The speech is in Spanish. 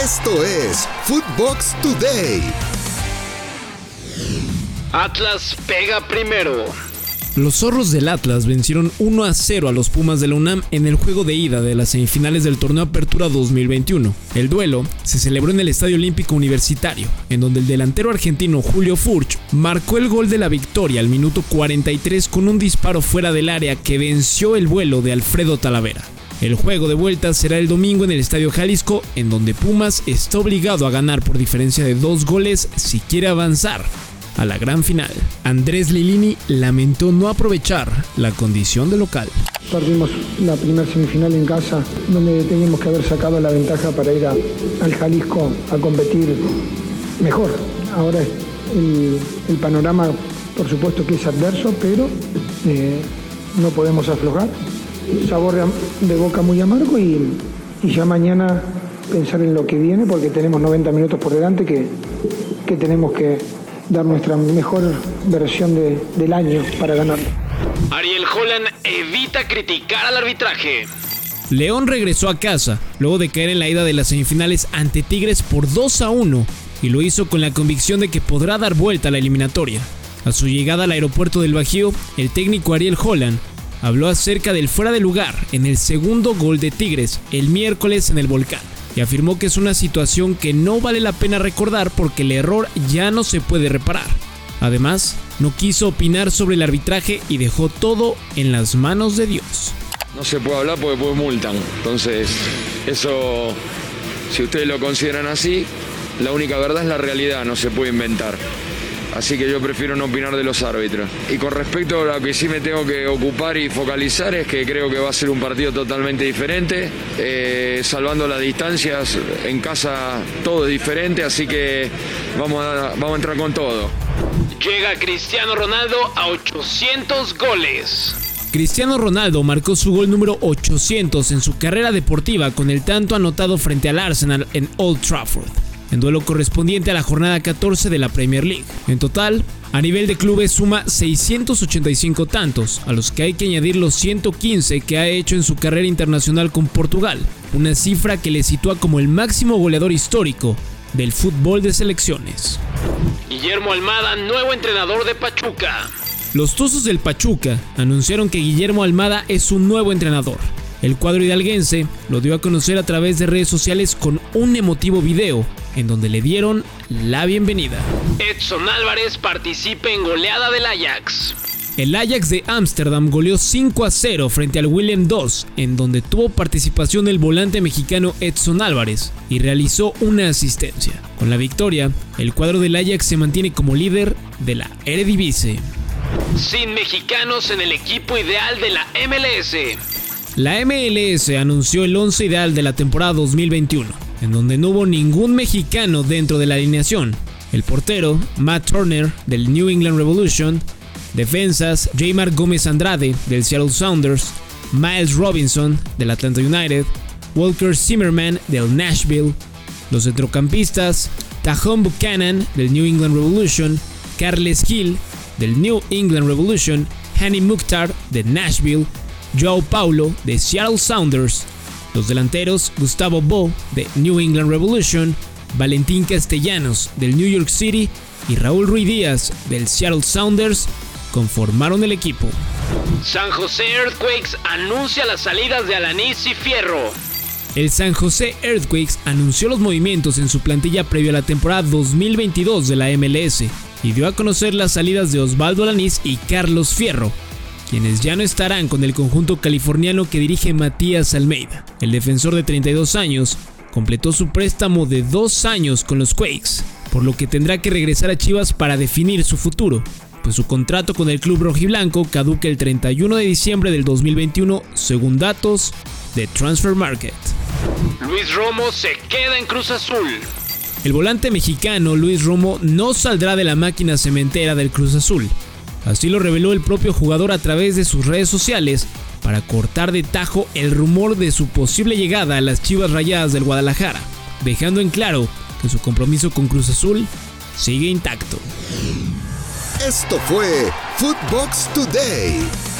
Esto es Footbox Today. Atlas pega primero. Los zorros del Atlas vencieron 1 a 0 a los Pumas de la UNAM en el juego de ida de las semifinales del torneo Apertura 2021. El duelo se celebró en el Estadio Olímpico Universitario, en donde el delantero argentino Julio Furch marcó el gol de la victoria al minuto 43 con un disparo fuera del área que venció el vuelo de Alfredo Talavera. El juego de vuelta será el domingo en el Estadio Jalisco, en donde Pumas está obligado a ganar por diferencia de dos goles si quiere avanzar a la gran final. Andrés Lilini lamentó no aprovechar la condición de local. Perdimos la primera semifinal en casa, donde teníamos que haber sacado la ventaja para ir al Jalisco a competir mejor. Ahora el, panorama, por supuesto que es adverso, pero eh, no podemos aflojar. Sabor de boca muy amargo y, ya mañana pensar en lo que viene, porque tenemos 90 minutos por delante que, que tenemos que dar nuestra mejor versión del año para ganar. Ariel Holland evita criticar al arbitraje. León regresó a casa luego de caer en la ida de las semifinales ante Tigres por 2 a 1 y lo hizo con la convicción de que podrá dar vuelta a la eliminatoria. A su llegada al aeropuerto del Bajío, el técnico Ariel Holland habló acerca del fuera de lugar en el segundo gol de Tigres el miércoles en el Volcán y afirmó que es una situación que no vale la pena recordar porque el error ya no se puede reparar. Además, no quiso opinar sobre el arbitraje y dejó todo en las manos de Dios. No se puede hablar porque después multan. Entonces, eso, si ustedes lo consideran así, la única verdad es la realidad, no se puede inventar. Así que yo prefiero no opinar de los árbitros. Y con respecto a lo que sí me tengo que ocupar y focalizar es que creo que va a ser un partido totalmente diferente, eh, salvando las distancias. En casa todo es diferente, así que vamos a, vamos a entrar con todo. Llega Cristiano Ronaldo a 800 goles. Cristiano Ronaldo marcó su gol número 800 en su carrera deportiva con el tanto anotado frente al Arsenal en Old Trafford en duelo correspondiente a la jornada 14 de la Premier League. En total, a nivel de clubes suma 685 tantos, a los que hay que añadir los 115 que ha hecho en su carrera internacional con Portugal, una cifra que le sitúa como el máximo goleador histórico del fútbol de selecciones. Guillermo Almada, nuevo entrenador de Pachuca. Los Tuzos del Pachuca anunciaron que Guillermo Almada es su nuevo entrenador. El cuadro hidalguense lo dio a conocer a través de redes sociales con un emotivo video en donde le dieron la bienvenida. Edson Álvarez participa en goleada del Ajax. El Ajax de Ámsterdam goleó 5 a 0 frente al William II, en donde tuvo participación el volante mexicano Edson Álvarez y realizó una asistencia. Con la victoria, el cuadro del Ajax se mantiene como líder de la Eredivisie. Sin mexicanos en el equipo ideal de la MLS. La MLS anunció el 11 ideal de la temporada 2021 en donde no hubo ningún mexicano dentro de la alineación. El portero, Matt Turner, del New England Revolution, defensas, Jamar Gómez Andrade, del Seattle Sounders, Miles Robinson, del Atlanta United, Walker Zimmerman, del Nashville, los centrocampistas, Tahom Buchanan, del New England Revolution, Carles Hill, del New England Revolution, Hanny Mukhtar, de Nashville, Joe Paulo, de Seattle Sounders, los delanteros Gustavo Bo de New England Revolution, Valentín Castellanos del New York City y Raúl Ruiz Díaz del Seattle Sounders conformaron el equipo. San José Earthquakes anuncia las salidas de Alanis y Fierro. El San José Earthquakes anunció los movimientos en su plantilla previo a la temporada 2022 de la MLS y dio a conocer las salidas de Osvaldo Alanis y Carlos Fierro, quienes ya no estarán con el conjunto californiano que dirige Matías Almeida. El defensor de 32 años completó su préstamo de dos años con los Quakes, por lo que tendrá que regresar a Chivas para definir su futuro, pues su contrato con el club rojiblanco caduca el 31 de diciembre del 2021 según datos de Transfer Market. Luis Romo se queda en Cruz Azul. El volante mexicano Luis Romo no saldrá de la máquina cementera del Cruz Azul, Así lo reveló el propio jugador a través de sus redes sociales para cortar de tajo el rumor de su posible llegada a las Chivas Rayadas del Guadalajara, dejando en claro que su compromiso con Cruz Azul sigue intacto. Esto fue Footbox Today.